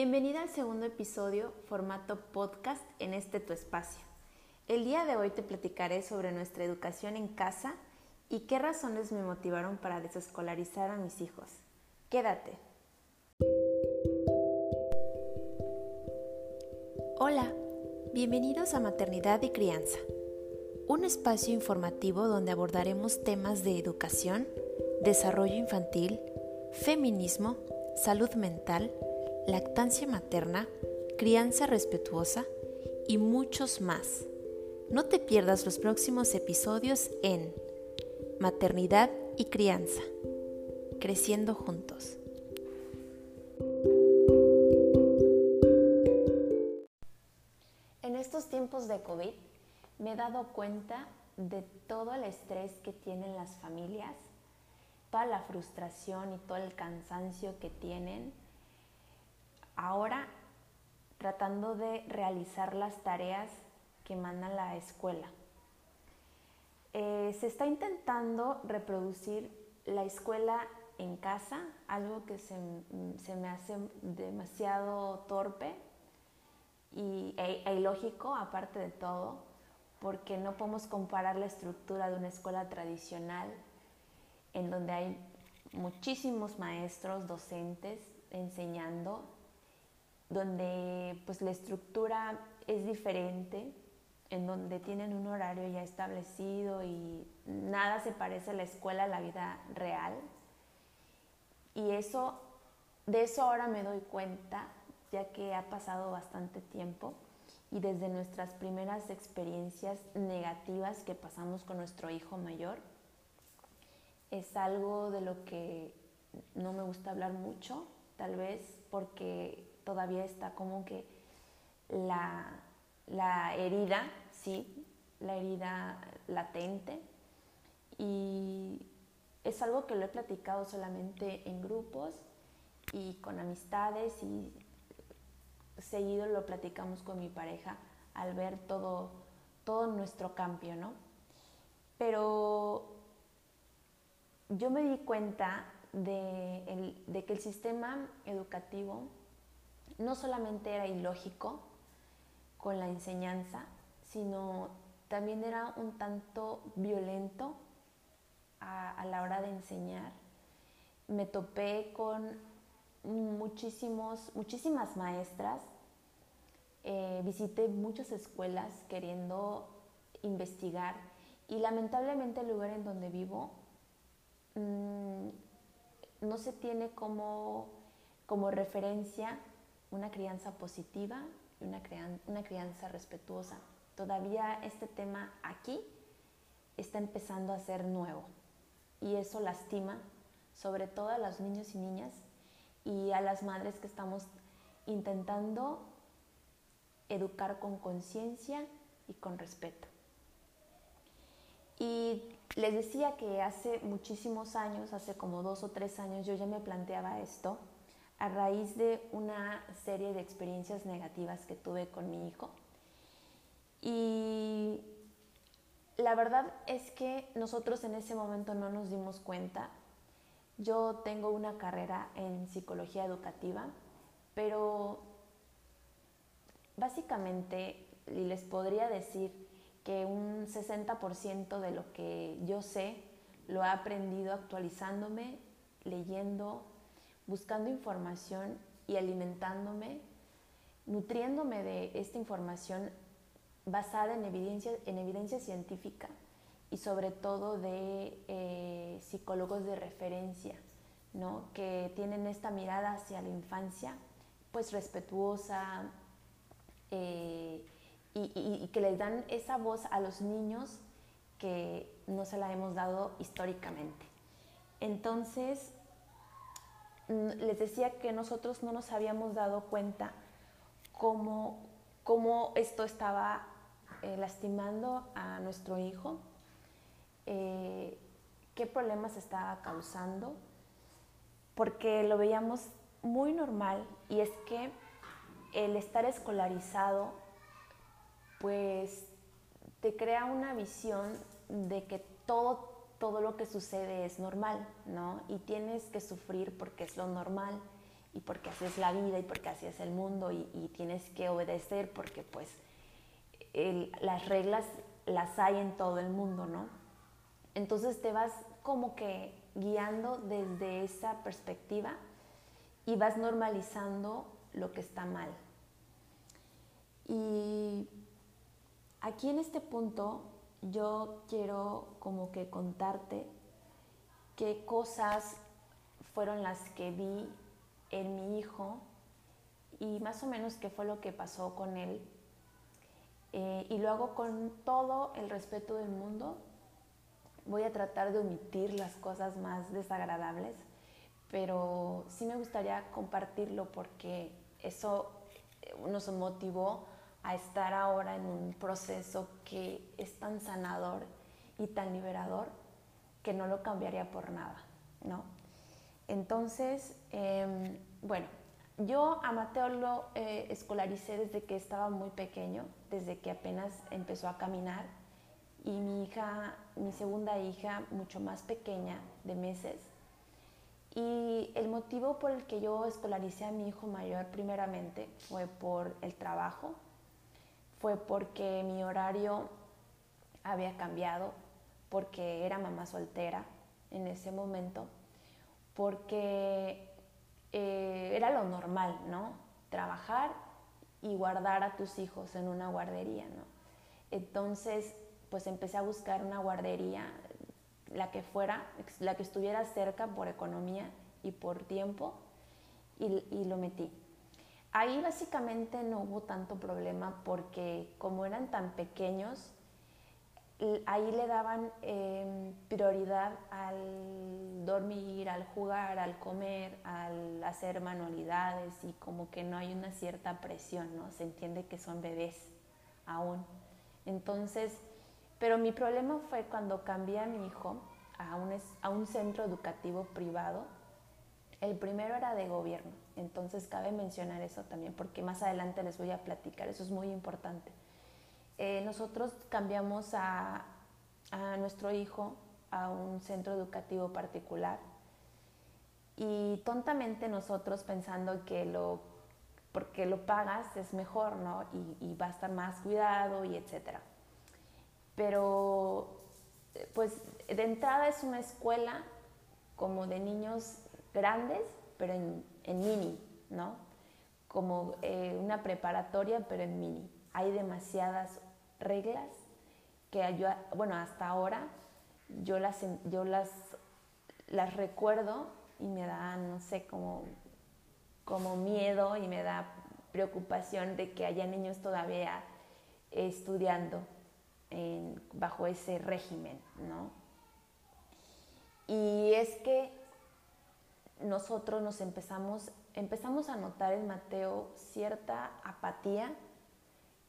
Bienvenida al segundo episodio, formato podcast en este tu espacio. El día de hoy te platicaré sobre nuestra educación en casa y qué razones me motivaron para desescolarizar a mis hijos. Quédate. Hola, bienvenidos a Maternidad y Crianza, un espacio informativo donde abordaremos temas de educación, desarrollo infantil, feminismo, salud mental, lactancia materna, crianza respetuosa y muchos más. No te pierdas los próximos episodios en Maternidad y Crianza, creciendo juntos. En estos tiempos de COVID me he dado cuenta de todo el estrés que tienen las familias, toda la frustración y todo el cansancio que tienen ahora tratando de realizar las tareas que manda la escuela. Eh, se está intentando reproducir la escuela en casa, algo que se, me hace demasiado torpe y, e, e ilógico aparte de todo, porque no podemos comparar la estructura de una escuela tradicional en donde hay muchísimos maestros, docentes enseñando donde pues la estructura es diferente, en donde tienen un horario ya establecido y nada se parece a la escuela, a la vida real. Y eso, de eso ahora me doy cuenta, ya que ha pasado bastante tiempo y desde nuestras primeras experiencias negativas que pasamos con nuestro hijo mayor, es algo de lo que no me gusta hablar mucho, tal vez porque todavía está como que la, herida, sí, la herida latente. Y es algo que lo he platicado solamente en grupos y con amistades y seguido lo platicamos con mi pareja al ver todo, todo nuestro cambio, ¿no? Pero yo me di cuenta de, de que el sistema educativo no solamente era ilógico con la enseñanza, sino también era un tanto violento a, la hora de enseñar. Me topé con muchísimos, muchísimas maestras, eh, visité muchas escuelas queriendo investigar y lamentablemente el lugar en donde vivo mm, no se tiene como, como referencia una crianza positiva y una, una crianza respetuosa. Todavía este tema aquí está empezando a ser nuevo y eso lastima sobre todo a los niños y niñas y a las madres que estamos intentando educar con conciencia y con respeto. Y les decía que hace muchísimos años, hace como dos o tres años, yo ya me planteaba esto a raíz de una serie de experiencias negativas que tuve con mi hijo. Y la verdad es que nosotros en ese momento no nos dimos cuenta. Yo tengo una carrera en psicología educativa, pero básicamente les podría decir que un 60% de lo que yo sé lo he aprendido actualizándome, leyendo, buscando información y alimentándome, nutriéndome de esta información basada en evidencia, en evidencia científica y sobre todo de eh, psicólogos de referencia, ¿no? que tienen esta mirada hacia la infancia, pues respetuosa eh, y, y que les dan esa voz a los niños que no se la hemos dado históricamente. Entonces, les decía que nosotros no nos habíamos dado cuenta cómo, cómo esto estaba eh, lastimando a nuestro hijo, eh, qué problemas estaba causando, porque lo veíamos muy normal. Y es que el estar escolarizado pues te crea una visión de que todo todo lo que sucede es normal, ¿no? Y tienes que sufrir porque es lo normal y porque así es la vida y porque así es el mundo y, tienes que obedecer porque pues las reglas las hay en todo el mundo, ¿no? Entonces te vas como que guiando desde esa perspectiva y vas normalizando lo que está mal. Y aquí en este punto yo quiero como que contarte qué cosas fueron las que vi en mi hijo y más o menos qué fue lo que pasó con él. Eh, y lo hago con todo el respeto del mundo. Voy a tratar de omitir las cosas más desagradables, pero sí me gustaría compartirlo porque eso nos motivó a estar ahora en un proceso que es tan sanador y tan liberador que no lo cambiaría por nada, ¿no? Entonces, em, bueno, yo a Mateo lo eh, escolaricé desde que estaba muy pequeño, desde que apenas empezó a caminar y mi hija, mi segunda hija, mucho más pequeña, de meses. Y el motivo por el que yo escolaricé a mi hijo mayor primeramente fue por el trabajo, fue porque mi horario había cambiado, porque era mamá soltera en ese momento, porque eh, era lo normal, ¿no? Trabajar y guardar a tus hijos en una guardería, ¿no? Entonces, pues empecé a buscar una guardería, la que fuera, la que estuviera cerca por economía y por tiempo, y lo metí. Ahí básicamente no hubo tanto problema porque como eran tan pequeños, ahí le daban em, prioridad al dormir, al jugar, al comer, al hacer manualidades y como que no hay una cierta presión, ¿no? Se entiende que son bebés aún. Entonces, pero mi problema fue cuando cambié a mi hijo a un, a un centro educativo privado. El primero era de gobierno entonces cabe mencionar eso también porque más adelante les voy a platicar, eso es muy importante. Eh, nosotros cambiamos a, nuestro hijo a un centro educativo particular y tontamente nosotros pensando que lo porque lo pagas es mejor, ¿no? Y, y, va a estar más cuidado y etcétera. Pero, pues, de entrada es una escuela como de niños grandes, pero en, en mini, ¿no? Como eh, una preparatoria, pero en mini. Hay demasiadas reglas que yo, bueno, hasta ahora yo las, yo las, las recuerdo y me da, no sé, como, como miedo y me da preocupación de que haya niños todavía estudiando bajo ese régimen, ¿no? Y es que nosotros nos empezamos, empezamos a notar en Mateo cierta apatía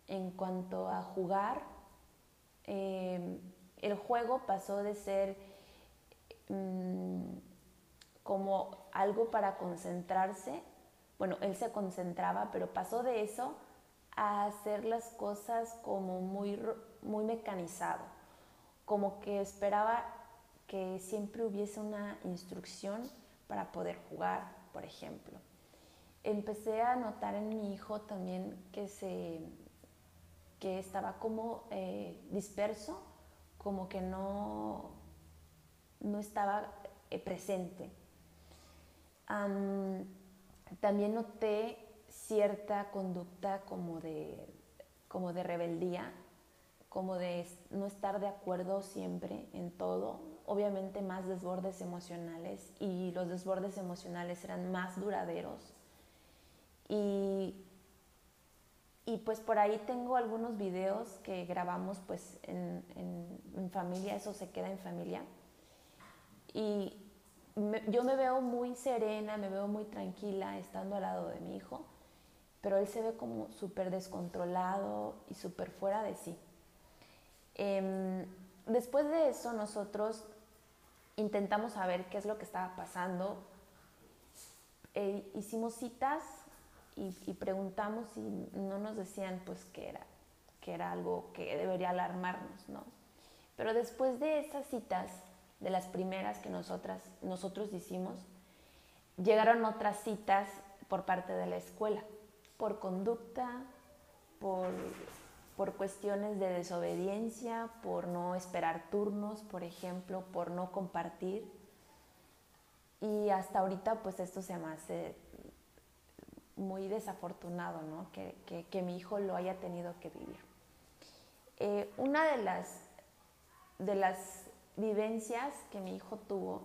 en cuanto a jugar. Em, el juego pasó de ser mm, como algo para concentrarse. Bueno, él se concentraba, pero pasó de eso a hacer las cosas como muy, muy mecanizado, como que esperaba que siempre hubiese una instrucción para poder jugar, por ejemplo. Empecé a notar en mi hijo también que, se, que estaba como eh, disperso, como que no, no estaba eh, presente. también noté cierta conducta como de, como de rebeldía, como de no estar de acuerdo siempre en todo, obviamente más desbordes emocionales y los desbordes emocionales eran más duraderos. Y, y pues por ahí tengo algunos videos que grabamos pues en, en, familia, eso se queda en familia. Y yo me veo muy serena, me veo muy tranquila estando al lado de mi hijo, pero él se ve como súper descontrolado y súper fuera de sí. Em, después de eso nosotros intentamos saber qué es lo que estaba pasando. Eh, hicimos citas y, preguntamos y no nos decían pues que era, que era algo que debería alarmarnos, ¿no? Pero después de esas citas, de las primeras que nosotras, nosotros hicimos, llegaron otras citas por parte de la escuela, por conducta, por, por cuestiones de desobediencia, por no esperar turnos, por ejemplo, por no compartir. Y hasta ahorita pues esto se me hace muy desafortunado, ¿no? Que, mi hijo lo haya tenido que vivir. Eh, una de las, de las vivencias que mi hijo tuvo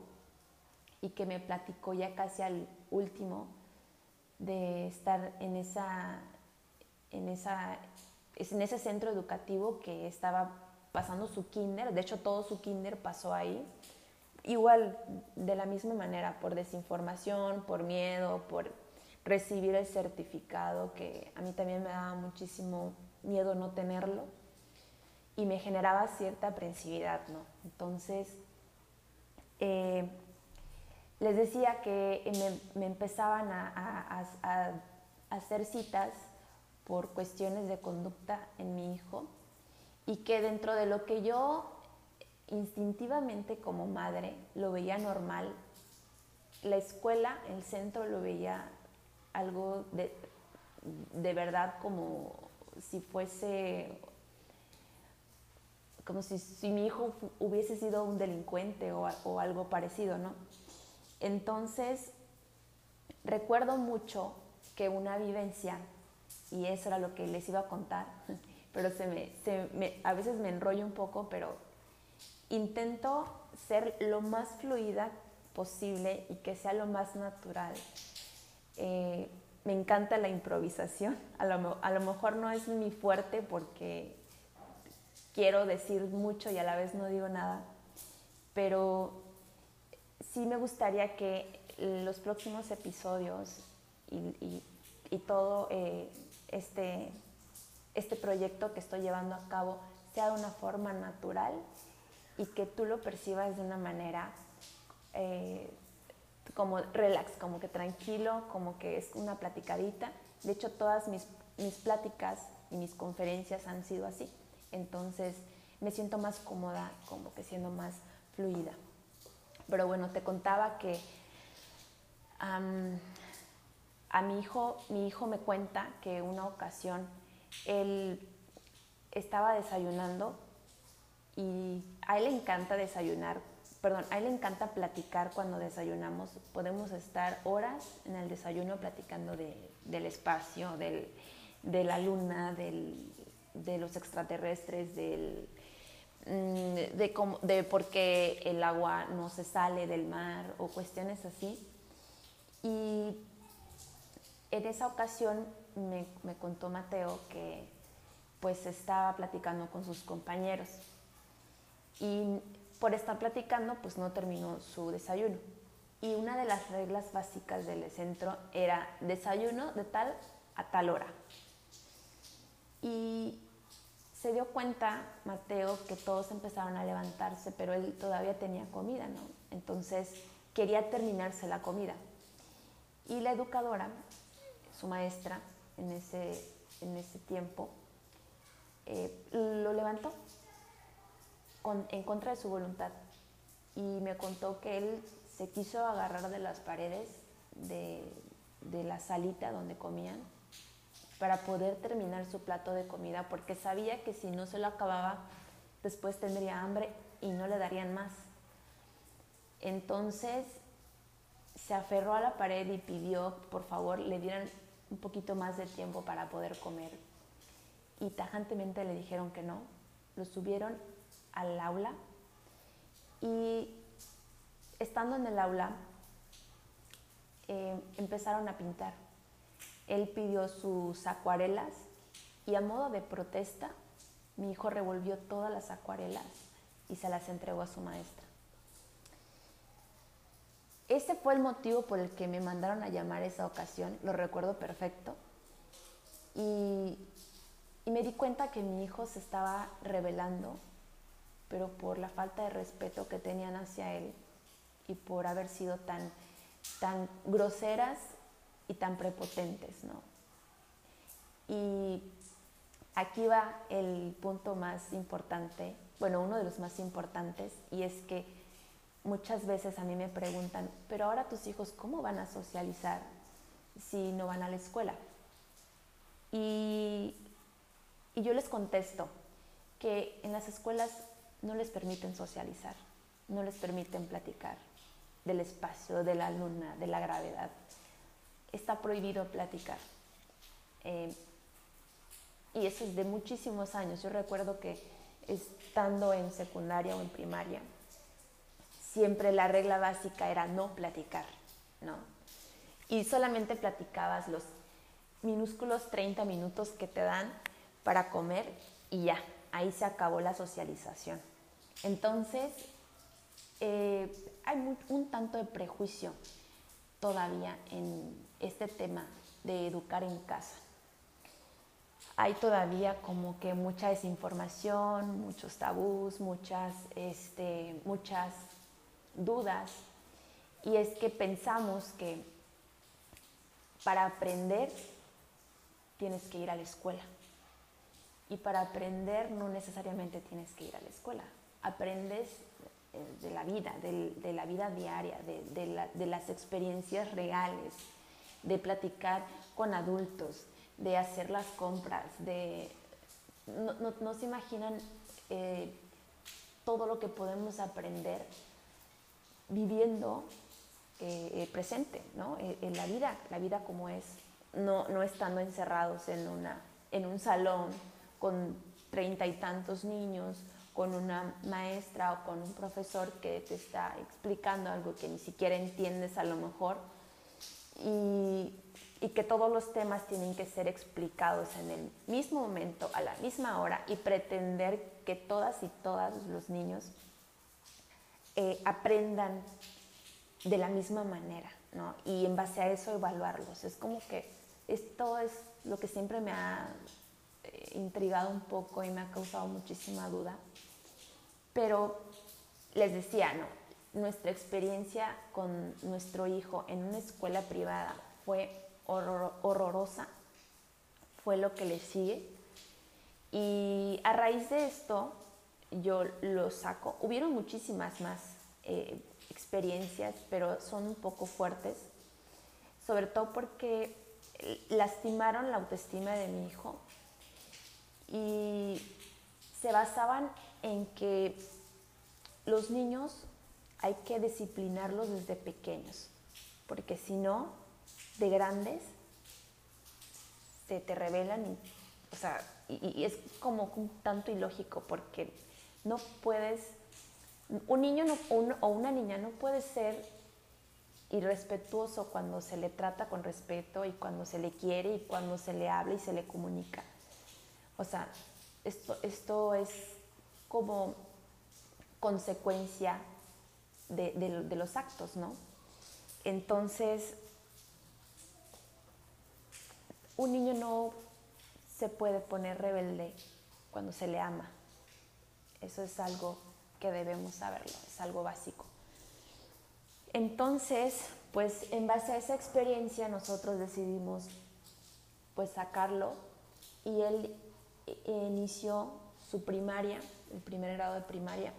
y que me platicó ya casi al último de estar en, esa, en, esa, en ese centro educativo que estaba pasando su kinder, de hecho todo su kinder pasó ahí, igual de la misma manera, por desinformación, por miedo, por recibir el certificado, que a mí también me daba muchísimo miedo no tenerlo y me generaba cierta aprensividad, ¿no? Entonces, eh, les decía que me, empezaban a, hacer citas por cuestiones de conducta en mi hijo y que dentro de lo que yo instintivamente como madre lo veía normal, la escuela, el centro lo veía algo de, de verdad como si fuese, como si, si, mi hijo hubiese sido un delincuente o, o algo parecido, ¿no? Entonces, recuerdo mucho que una vivencia, y eso era lo que les iba a contar, pero se me, se me, a veces me enrollo un poco, pero intento ser lo más fluida posible y que sea lo más natural. Eh, me encanta la improvisación. A lo, a lo, mejor no es mi fuerte porque quiero decir mucho y a la vez no digo nada, pero sí me gustaría que los próximos episodios y, y, todo eh, este, este proyecto que estoy llevando a cabo sea de una forma natural y que tú lo percibas de una manera eh, como relax, como que tranquilo, como que es una platicadita. De hecho, todas mis, mis pláticas y mis conferencias han sido así. Entonces, me siento más cómoda, como que siendo más fluida. Pero bueno, te contaba que a mi hijo, mi hijo me cuenta que una ocasión él estaba desayunando y a él le encanta desayunar perdón, a él le encanta platicar cuando desayunamos. Podemos estar horas en el desayuno platicando del espacio, de la luna, de los extraterrestres, del, mm, de, de por qué el agua no se sale del mar o cuestiones así. Y en esa ocasión me, contó Mateo que pues estaba platicando con sus compañeros y por estar platicando, pues no terminó su desayuno. Y una de las reglas básicas del centro era desayuno de tal a tal hora. Y se dio cuenta Mateo que todos empezaron a levantarse, pero él todavía tenía comida, ¿no? Entonces quería terminarse la comida. Y la educadora, su maestra en ese, en ese tiempo, eh, lo levantó en contra de su voluntad. Y me contó que él se quiso agarrar de las paredes de, de la salita donde comían para poder terminar su plato de comida, porque sabía que si no se lo acababa, después tendría hambre y no le darían más. Entonces se aferró a la pared y pidió, por favor, le dieran un poquito más de tiempo para poder comer. Y tajantemente le dijeron que no. Lo subieron al aula y estando en el aula eh, empezaron a pintar. Él pidió sus acuarelas y a modo de protesta mi hijo revolvió todas las acuarelas y se las entregó a su maestra. Ese fue el motivo por el que me mandaron a llamar esa ocasión, lo recuerdo perfecto. Y, y me di cuenta que mi hijo se estaba revelando pero por la falta de respeto que tenían hacia él y por haber sido tan, tan groseras y tan prepotentes, ¿no? Y aquí va el punto más importante, bueno, uno de los más importantes, y es que muchas veces a mí me preguntan, pero ahora tus hijos, ¿cómo van a socializar si no van a la escuela? Y, y yo les contesto que en las escuelas no les permiten socializar, no les permiten platicar del espacio, de la luna, de la gravedad. Está prohibido platicar. Eh, y eso es de muchísimos años. Yo recuerdo que estando en secundaria o en primaria, siempre la regla básica era no platicar, ¿no? Y solamente platicabas los minúsculos 30 minutos que te dan para comer y ya, ahí se acabó la socialización. Entonces, eh, hay un tanto de prejuicio todavía en este tema de educar en casa. Hay todavía como que mucha desinformación, muchos tabús, muchas, este, muchas dudas. Y es que pensamos que para aprender tienes que ir a la escuela. Y para aprender no necesariamente tienes que ir a la escuela. Aprendes eh, de la vida, de, la vida diaria, de, las experiencias reales, de platicar con adultos, de hacer las compras, de... No, se imaginan eh, todo lo que podemos aprender viviendo eh, presente, ¿no? en la vida, la vida como es, no, no estando encerrados en, una, en un salón con treinta y tantos niños, con una maestra o con un profesor que te está explicando algo que ni siquiera entiendes a lo mejor y, que todos los temas tienen que ser explicados en el mismo momento, a la misma hora y pretender que todas y todos los niños eh, aprendan de la misma manera, ¿no? Y en base a eso evaluarlos. Es como que esto es lo que siempre me ha eh, intrigado un poco y me ha causado muchísima duda pero les decía, no, nuestra experiencia con nuestro hijo en una escuela privada fue horrorosa, fue lo que le sigue. Y a raíz de esto, yo lo saco. Hubieron muchísimas más eh, experiencias, pero son un poco fuertes, sobre todo porque lastimaron la autoestima de mi hijo y se basaban en que los niños hay que disciplinarlos desde pequeños, porque si no, de grandes, se te revelan y, o sea, y, es como un tanto ilógico, porque no puedes, un niño o una niña no puede ser irrespetuoso cuando se le trata con respeto y cuando se le quiere y cuando se le habla y se le comunica. O sea, esto, esto es como consecuencia de, los actos, ¿no? Entonces, un niño no se puede poner rebelde cuando se le ama. Eso es algo que debemos saberlo, es algo básico. Entonces, pues en base a esa experiencia nosotros decidimos pues sacarlo y él inició su primaria el primer grado de primaria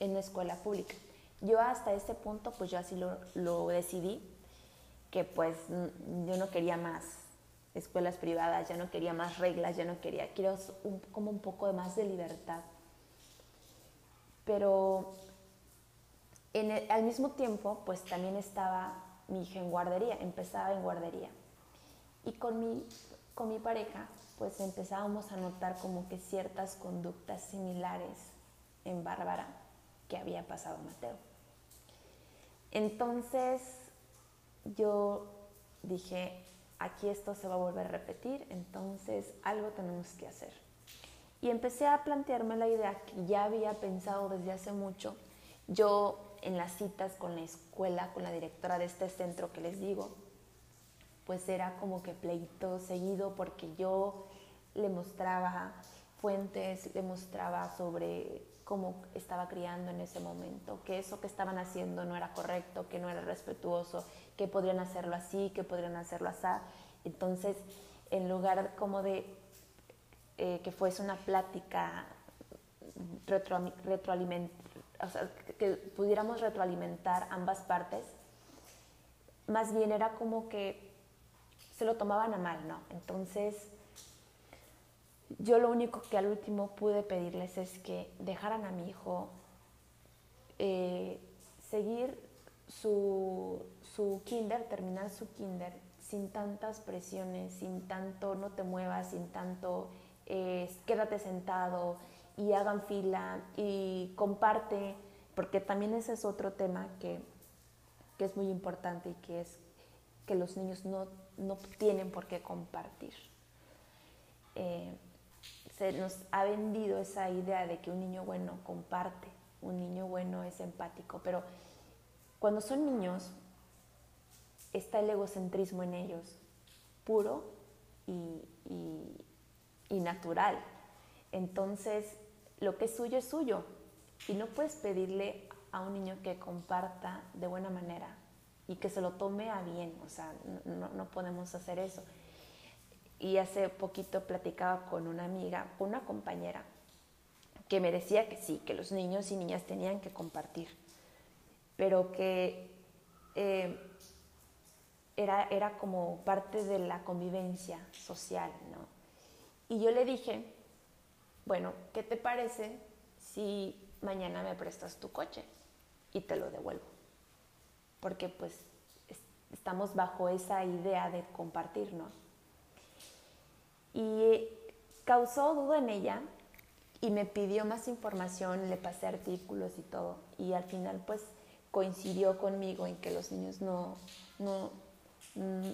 en la escuela pública. Yo hasta ese punto, pues yo así lo, decidí, que pues yo no quería más escuelas privadas, ya no quería más reglas, ya no quería, quiero como un poco más de libertad. Pero al mismo tiempo, pues también estaba mi hija en guardería, empezaba en guardería. Y con mi, con mi pareja, pues empezábamos a notar como que ciertas conductas similares en Bárbara que había pasado Mateo. Entonces yo dije, aquí esto se va a volver a repetir, entonces algo tenemos que hacer. Y empecé a plantearme la idea que ya había pensado desde hace mucho. Yo en las citas con la escuela, con la directora de este centro que les digo, pues era como que pleito seguido porque yo le mostraba fuentes, le mostraba sobre cómo estaba criando en ese momento, que eso que estaban haciendo no era correcto, que no era respetuoso, que podrían hacerlo así, que podrían hacerlo así. Entonces, en lugar como de eh, que fuese una plática retroalimentar, o sea, que pudiéramos retroalimentar ambas partes, más bien era como que se lo tomaban a mal, ¿no? Entonces, yo lo único que al último pude pedirles es que dejaran a mi hijo eh, seguir su, su kinder, terminar su kinder sin tantas presiones, sin tanto no te muevas, sin tanto eh, quédate sentado y hagan fila y comparte, porque también ese es otro tema que, que es muy importante y que es que los niños no, no tienen por qué compartir. Eh, se nos ha vendido esa idea de que un niño bueno comparte, un niño bueno es empático, pero cuando son niños está el egocentrismo en ellos, puro y, y natural. Entonces, lo que es suyo es suyo y no puedes pedirle a un niño que comparta de buena manera y que se lo tome a bien, o sea, no, no podemos hacer eso. Y hace poquito platicaba con una amiga, con una compañera, que me decía que sí, que los niños y niñas tenían que compartir, pero que eh, era, era como parte de la convivencia social, ¿no? Y yo le dije, bueno, ¿qué te parece si mañana me prestas tu coche y te lo devuelvo? Porque pues estamos bajo esa idea de compartir, ¿no? Y causó duda en ella y me pidió más información, le pasé artículos y todo. Y al final pues coincidió conmigo en que los niños no, no, mm,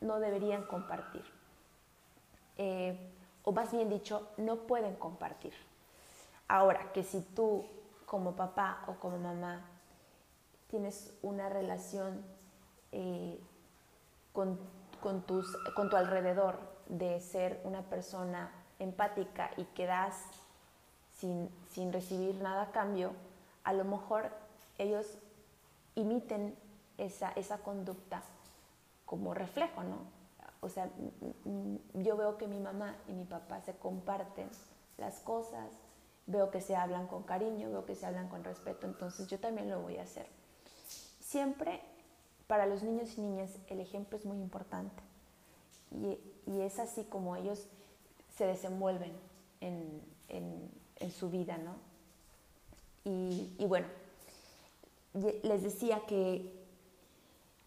no deberían compartir. Eh, o más bien dicho, no pueden compartir. Ahora, que si tú como papá o como mamá tienes una relación eh, con, tus, con tu alrededor de ser una persona empática y que das sin, sin recibir nada a cambio, a lo mejor ellos imiten esa, esa conducta como reflejo, ¿no? O sea, yo veo que mi mamá y mi papá se comparten las cosas, veo que se hablan con cariño, veo que se hablan con respeto, entonces yo también lo voy a hacer. Siempre para los niños y niñas el ejemplo es muy importante y, es así como ellos se desenvuelven en, su vida, ¿no? Y, bueno, les decía que,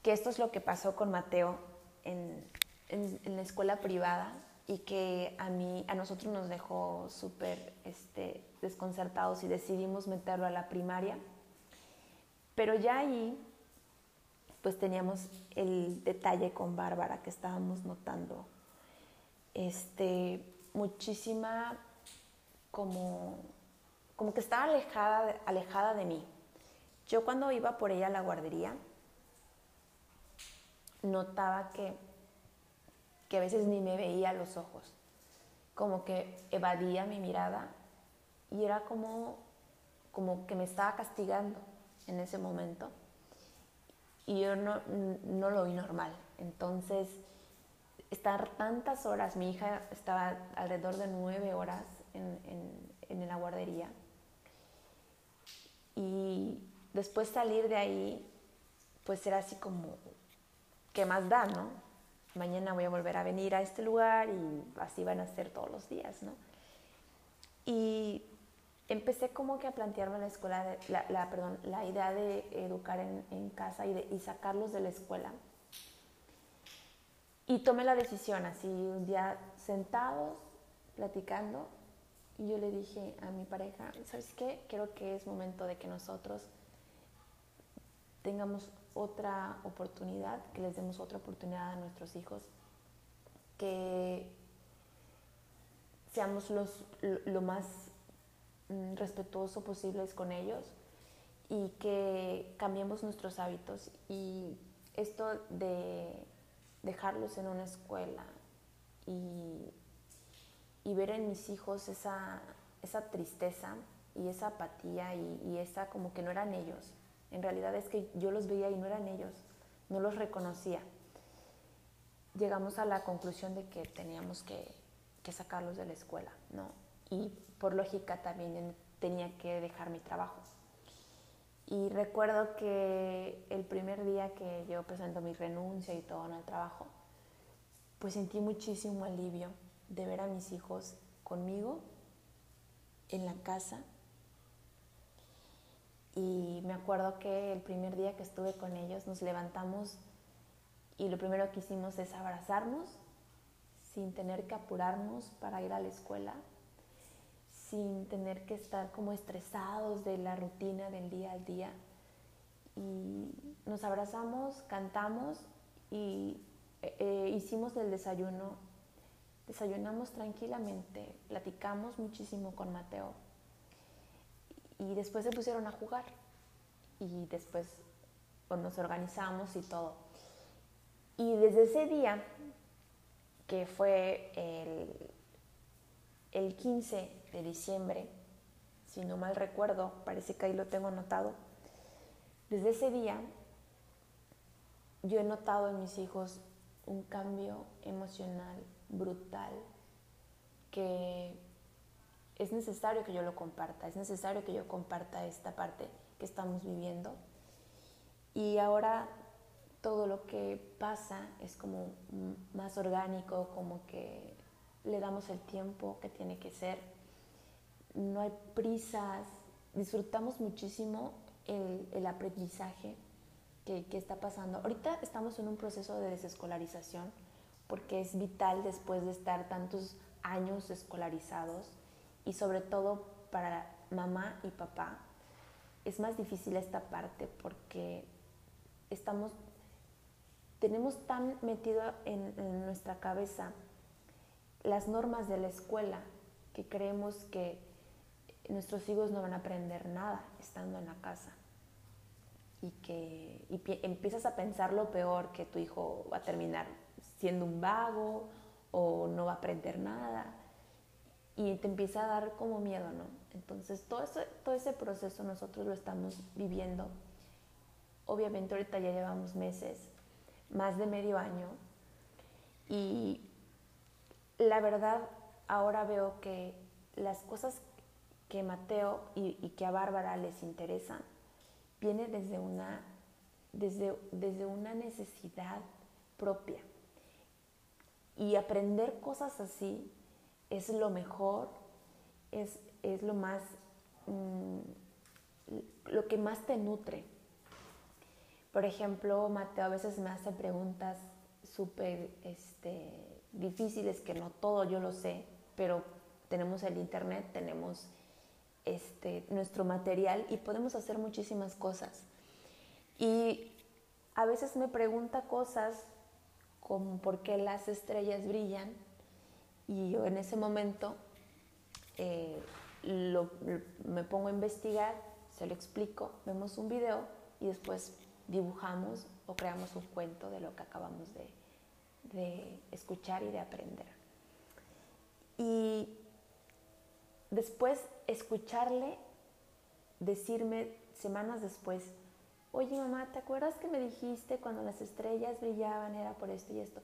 que esto es lo que pasó con Mateo en, en, la escuela privada y que a, mí, a nosotros nos dejó súper este, desconcertados y decidimos meterlo a la primaria. Pero ya ahí, pues teníamos el detalle con Bárbara que estábamos notando. Este, muchísima como, como que estaba alejada, alejada de mí. Yo cuando iba por ella a la guardería, notaba que que a veces ni me veía los ojos, como que evadía mi mirada y era como, como que me estaba castigando en ese momento y yo no, no lo vi normal. Entonces, estar tantas horas, mi hija estaba alrededor de nueve horas en, en, en la guardería y después salir de ahí, pues era así como, ¿qué más da, no? Mañana voy a volver a venir a este lugar y así van a ser todos los días, ¿no? Y empecé como que a plantearme la escuela, la, perdón, la idea de educar en, casa y, de, y sacarlos de la escuela. Y tomé la decisión así, un día sentados, platicando, y yo le dije a mi pareja, ¿sabes qué? Creo que es momento de que nosotros tengamos otra oportunidad, que les demos otra oportunidad a nuestros hijos, que seamos los, lo más mm, respetuoso posibles con ellos y que cambiemos nuestros hábitos. Y esto de dejarlos en una escuela y, y ver en mis hijos esa, esa tristeza y esa apatía y, y esa como que no eran ellos en realidad es que yo los veía y no eran ellos, no los reconocía. Llegamos a la conclusión de que teníamos que, sacarlos de la escuela, ¿no? Y por lógica también tenía que dejar mi trabajo. Y recuerdo que el primer día que yo presento mi renuncia y todo en el trabajo, pues sentí muchísimo alivio de ver a mis hijos conmigo en la casa. Y me acuerdo que el primer día que estuve con ellos nos levantamos y lo primero que hicimos es abrazarnos sin tener que apurarnos para ir a la escuela, sin tener que estar como estresados de la rutina del día al día. Y nos abrazamos, cantamos y eh, eh, hicimos el desayuno. Desayunamos tranquilamente, platicamos muchísimo con Mateo y después se pusieron a jugar y después pues, nos organizamos y todo. Y desde ese día, que fue el, el 15 de diciembre, si no mal recuerdo, parece que ahí lo tengo anotado, desde ese día yo he notado en mis hijos un cambio emocional brutal que es necesario que yo lo comparta, es necesario que yo comparta esta parte que estamos viviendo. Y ahora todo lo que pasa es como más orgánico, como que le damos el tiempo que tiene que ser. No hay prisas, disfrutamos muchísimo el, aprendizaje que, que, está pasando. Ahorita estamos en un proceso de desescolarización porque es vital después de estar tantos años escolarizados y sobre todo para mamá y papá es más difícil esta parte porque estamos tenemos tan metido en, nuestra cabeza las normas de la escuela que creemos que nuestros hijos no van a aprender nada estando en la casa y que y empiezas a pensar lo peor que tu hijo va a terminar siendo un vago o no va a aprender nada y te empieza a dar como miedo, ¿no? Entonces todo, eso, todo ese proceso nosotros lo estamos viviendo. Obviamente ahorita ya llevamos meses, más de medio año, y la verdad ahora veo que las cosas que Mateo y, y que a Bárbara les interesan viene desde una, desde, desde una necesidad propia. Y aprender cosas así es lo mejor, es, es lo más, mmm, lo que más te nutre. Por ejemplo, Mateo a veces me hace preguntas súper este, difíciles, que no todo yo lo sé, pero tenemos el internet, tenemos este, nuestro material y podemos hacer muchísimas cosas. Y a veces me pregunta cosas como por qué las estrellas brillan y yo en ese momento eh, me pongo a investigar, se lo explico, vemos un video y después dibujamos o creamos un cuento de lo que acabamos de, de escuchar y de aprender. Y después escucharle decirme semanas después, oye mamá, ¿te acuerdas que me dijiste cuando las estrellas brillaban era por esto y esto?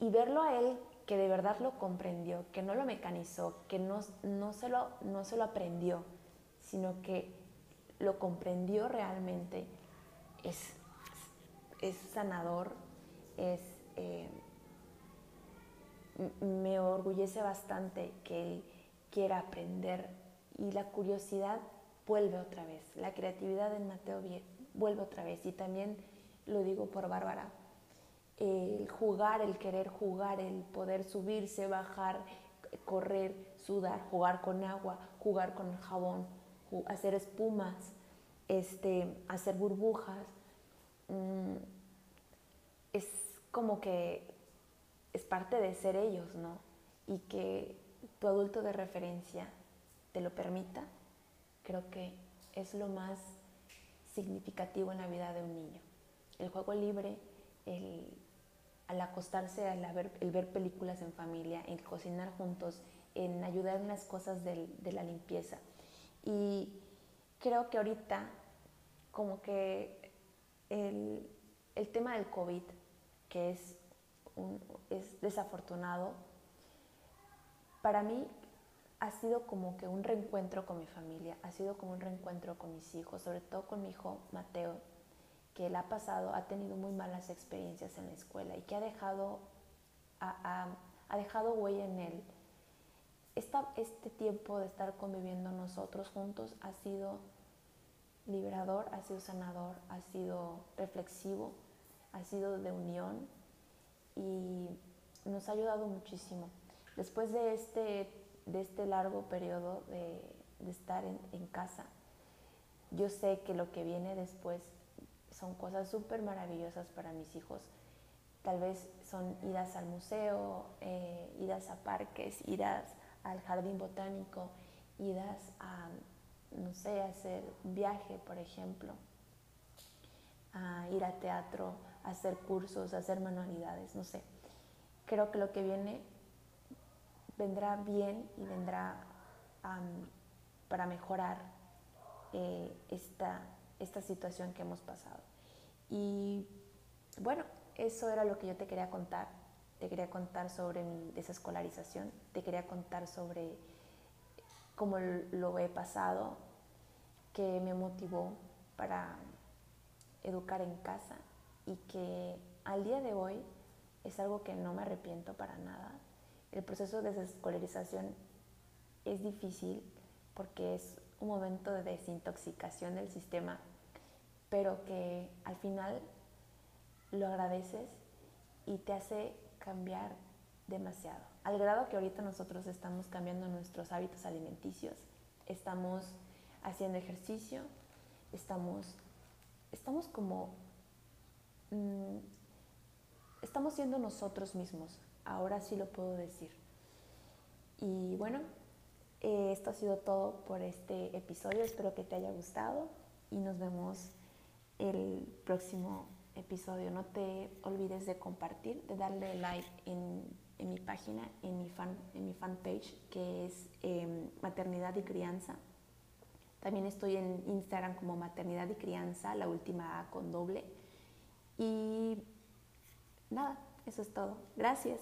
Y verlo a él que de verdad lo comprendió, que no lo mecanizó, que no, no, se, lo, no se lo aprendió, sino que lo comprendió realmente, es, es sanador, es, eh, me orgullece bastante que él quiera aprender y la curiosidad vuelve otra vez, la creatividad en Mateo vuelve otra vez y también lo digo por Bárbara, el jugar, el querer jugar, el poder subirse, bajar, correr, sudar, jugar con agua, jugar con jabón, hacer espumas, este, hacer burbujas. Mm, es como que es parte de ser ellos, ¿no? Y que tu adulto de referencia te lo permita, creo que es lo más significativo en la vida de un niño. El juego libre, el al acostarse, al ver, el ver películas en familia, en cocinar juntos, en ayudar en las cosas del, de la limpieza. Y creo que ahorita, como que el, el tema del COVID, que es, un, es desafortunado, para mí ha sido como que un reencuentro con mi familia, ha sido como un reencuentro con mis hijos, sobre todo con mi hijo Mateo, que él ha pasado, ha tenido muy malas experiencias en la escuela y que ha dejado ha dejado huella en él. este tiempo de estar conviviendo nosotros juntos ha sido liberador, ha sido sanador, ha sido reflexivo, ha sido de unión y nos ha ayudado muchísimo. Después de este, de este largo periodo de, estar en, casa, yo sé que lo que viene después son cosas súper maravillosas para mis hijos. Tal vez son idas al museo, eh, idas a parques, idas al jardín botánico, idas a, no sé, hacer viaje, por ejemplo, a ir a teatro, a hacer cursos, a hacer manualidades, no sé. Creo que lo que viene vendrá bien y vendrá para mejorar eh, esta, esta situación que hemos pasado. Y bueno, eso era lo que yo te quería contar. Te quería contar sobre mi desescolarización, te quería contar sobre cómo lo he pasado, que me motivó para educar en casa y que al día de hoy es algo que no me arrepiento para nada. El proceso de desescolarización es difícil porque es un momento de desintoxicación del sistema, pero que al final lo agradeces y te hace cambiar demasiado. Al grado que ahorita nosotros estamos cambiando nuestros hábitos alimenticios, estamos haciendo ejercicio, estamos, estamos como, mm, estamos siendo nosotros mismos, ahora sí lo puedo decir. Y bueno, eh, esto ha sido todo por este episodio, espero que te haya gustado y nos vemos el próximo episodio. No te olvides de compartir, de darle like en, mi página, en mi, fan, en mi fanpage, que es em, Maternidad y Crianza. También estoy en Instagram como Maternidad y Crianza, la última A con doble. Y nada, eso es todo. Gracias.